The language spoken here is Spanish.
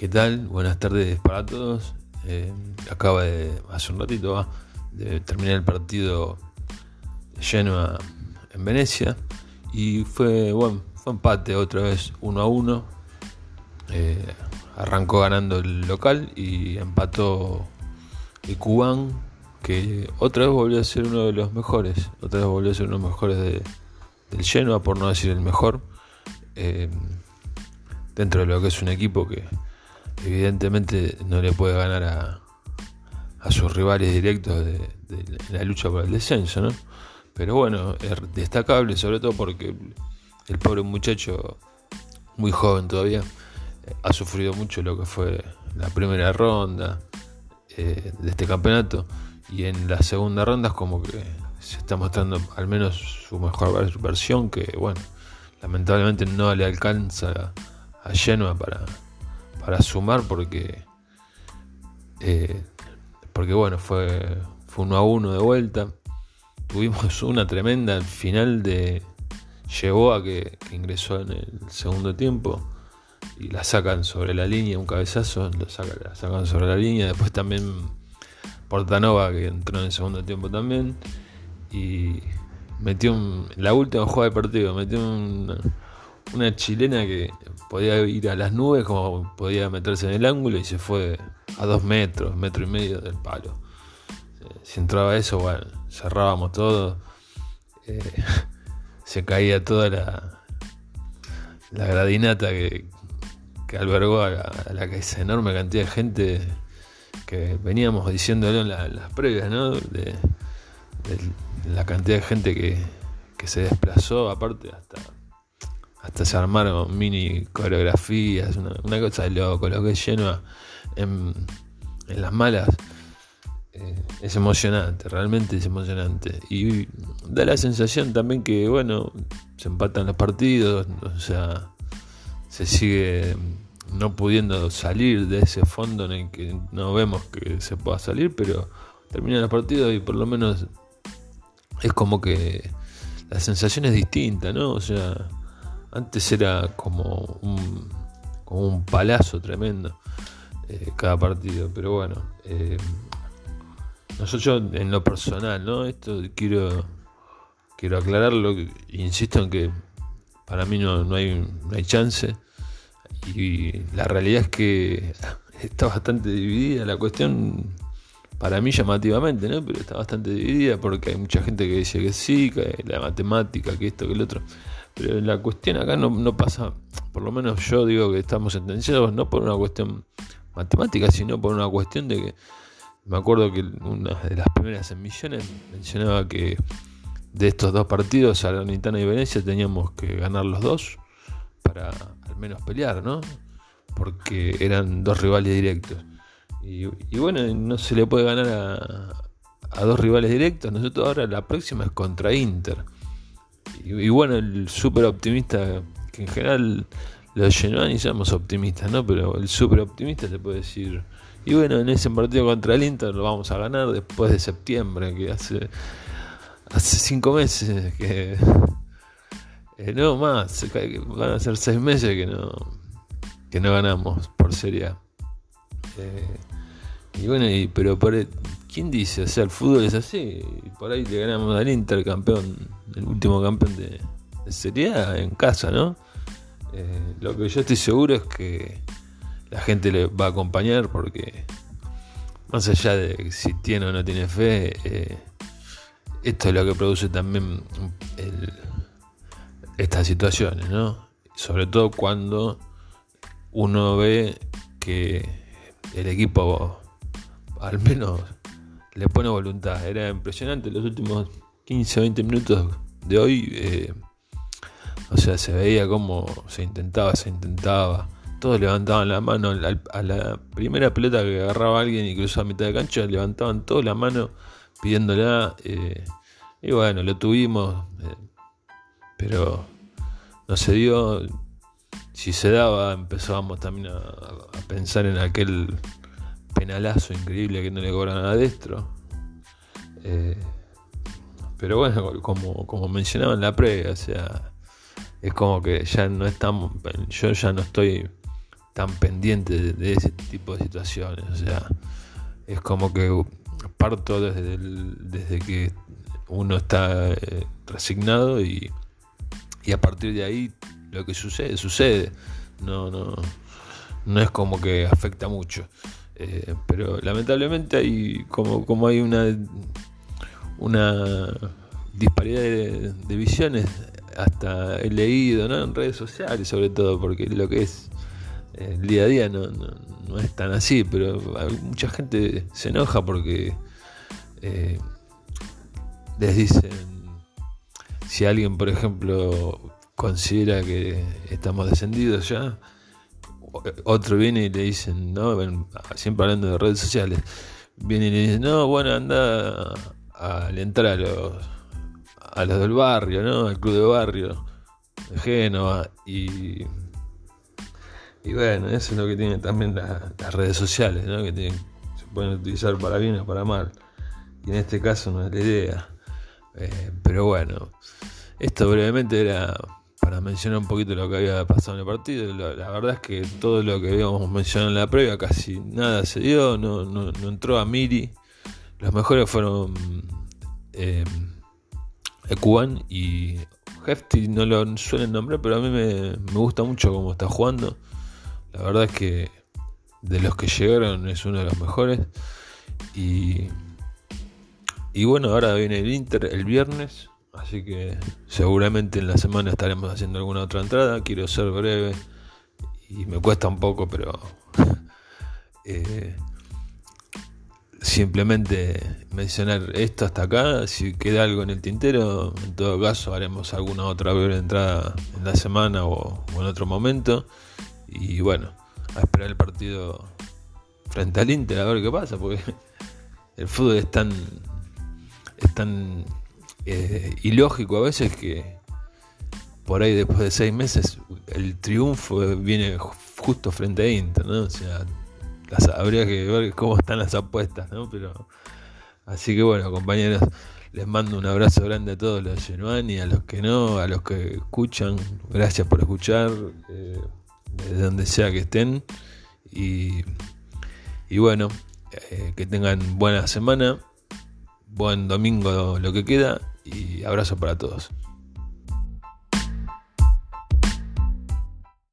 ¿Qué tal? Buenas tardes para todos. Eh, acaba de, hace un ratito, de terminar el partido lleno en Venecia y fue, bueno, fue empate otra vez 1 a 1. Eh, arrancó ganando el local y empató el Cubán, que otra vez volvió a ser uno de los mejores, otra vez volvió a ser uno de los mejores del Genoa, por no decir el mejor, eh, dentro de lo que es un equipo que evidentemente no le puede ganar a, a sus rivales directos de, la lucha por el descenso, ¿no? Pero bueno, es destacable sobre todo porque el pobre muchacho, muy joven todavía, eh, ha sufrido mucho lo que fue la primera ronda eh, de este campeonato y en la segunda ronda es como que se está mostrando al menos su mejor versión que bueno, lamentablemente no le alcanza a Genoa para para sumar porque eh, porque bueno fue fue uno a uno de vuelta. Tuvimos una tremenda al final de llevó a que, ingresó en el segundo tiempo y la sacan sobre la línea un cabezazo lo sacan, la sacan sobre la línea. Después también Portanova que entró en el segundo tiempo también y metió un, la última jugada del partido metió un una chilena que podía ir a las nubes como podía meterse en el ángulo y se fue a dos metros, metro y medio del palo. Si entraba eso, bueno, cerrábamos todo. Eh, se caía toda la, la gradinata que, que albergó a, la, esa enorme cantidad de gente que veníamos diciéndolo en, las previas, ¿no? De, la cantidad de gente que, que se desplazó, aparte hasta hasta se armaron mini coreografías, una, cosa de loco, lo que es lleno en, las malas. Eh, es emocionante, realmente es emocionante. Y da la sensación también que, bueno, se empatan los partidos, o sea, se sigue no pudiendo salir de ese fondo en el que no vemos que se pueda salir, pero terminan los partidos y por lo menos es como que la sensación es distinta, ¿no? O sea, antes era como un, como un palazo tremendo eh, cada partido, pero bueno, eh, nosotros en lo personal, ¿no? Esto quiero, quiero aclararlo, insisto en que para mí no, no, hay, no hay chance y la realidad es que está bastante dividida la cuestión para mí llamativamente, ¿no? Pero está bastante dividida porque hay mucha gente que dice que sí, que la matemática, que esto, que el otro. Pero la cuestión acá no, pasa, por lo menos yo digo que estamos sentenciados no por una cuestión matemática, sino por una cuestión de que me acuerdo que una de las primeras emisiones mencionaba que de estos dos partidos, Salernitana y Venecia, teníamos que ganar los dos para al menos pelear, ¿no? Porque eran dos rivales directos. Y, bueno, no se le puede ganar a, a dos rivales directos. Nosotros ahora la próxima es contra Inter. Y, bueno, el súper optimista, que en general los y somos optimistas, ¿no? Pero el súper optimista te puede decir, y bueno, en ese partido contra el Inter lo vamos a ganar después de septiembre, que hace, hace cinco meses que... Eh, no más, van a ser seis meses que no, que no ganamos por Serie. Eh, y bueno, y, pero por, ¿quién dice? O sea, el fútbol es así. Por ahí le ganamos al Inter, campeón, el último campeón de, Serie A en casa, ¿no? Eh, lo que yo estoy seguro es que la gente le va a acompañar porque, más allá de si tiene o no tiene fe, eh, esto es lo que produce también estas situaciones, ¿no? Sobre todo cuando uno ve que el equipo al menos le pone voluntad. Era impresionante los últimos 15 o 20 minutos de hoy. Eh, o sea, se veía como se intentaba, se intentaba. Todos levantaban la mano a la primera pelota que agarraba alguien y cruzaba a mitad de cancha, levantaban toda la mano pidiéndola. Eh, y bueno, lo tuvimos, eh, pero no se dio. Si se daba, empezábamos también a pensar en aquel penalazo increíble que no le cobran a Destro. Eh, pero bueno, como, como mencionaba en la previa, o sea, es como que ya no estamos, yo ya no estoy tan pendiente de, ese tipo de situaciones. O sea, es como que parto desde, desde que uno está eh, resignado y, y, a partir de ahí lo que sucede, sucede. No, no, no es como que afecta mucho. Eh, pero lamentablemente hay como, como hay una, una disparidad de, visiones, hasta he leído en redes sociales sobre todo, porque lo que es eh, el día a día no, no, es tan así, pero mucha gente se enoja porque eh, les dicen, si alguien por ejemplo considera que estamos descendidos ya, otro viene y le dicen, ¿no? Siempre hablando de redes sociales, viene y le dicen, no, bueno, anda a alentar a los, a los del barrio, ¿no? Al club de barrio de Génova. Y, y bueno, eso es lo que tienen también las redes sociales, ¿no? Que se pueden utilizar para bien o para mal. Y en este caso no es la idea. Eh, pero bueno, esto brevemente era para mencionar un poquito lo que había pasado en el partido, la, verdad es que todo lo que habíamos mencionado en la previa casi nada se dio, no, entró a Miri. Los mejores fueron eh, Ekuban y Hefty, no lo suelen nombrar, pero a mí me, gusta mucho cómo está jugando. La verdad es que de los que llegaron es uno de los mejores. Y bueno, ahora viene el Inter el viernes Así que seguramente en la semana estaremos haciendo alguna otra entrada. Quiero ser breve y me cuesta un poco, pero eh, simplemente mencionar esto hasta acá. Si queda algo en el tintero, en todo caso haremos alguna otra breve entrada en la semana o, en otro momento. Y bueno, a esperar el partido frente al Inter a ver qué pasa, porque el fútbol es tan, es tan eh, ilógico a veces que por ahí después de seis meses el triunfo viene justo frente a Inter, ¿no? O sea, habría que ver cómo están las apuestas, ¿no? Pero así que bueno, compañeros, les mando un abrazo grande a todos los y a los que no, a los que escuchan, gracias por escuchar, eh, desde donde sea que estén. Y, y bueno, eh, que tengan buena semana, buen domingo lo que queda y abrazo para todos.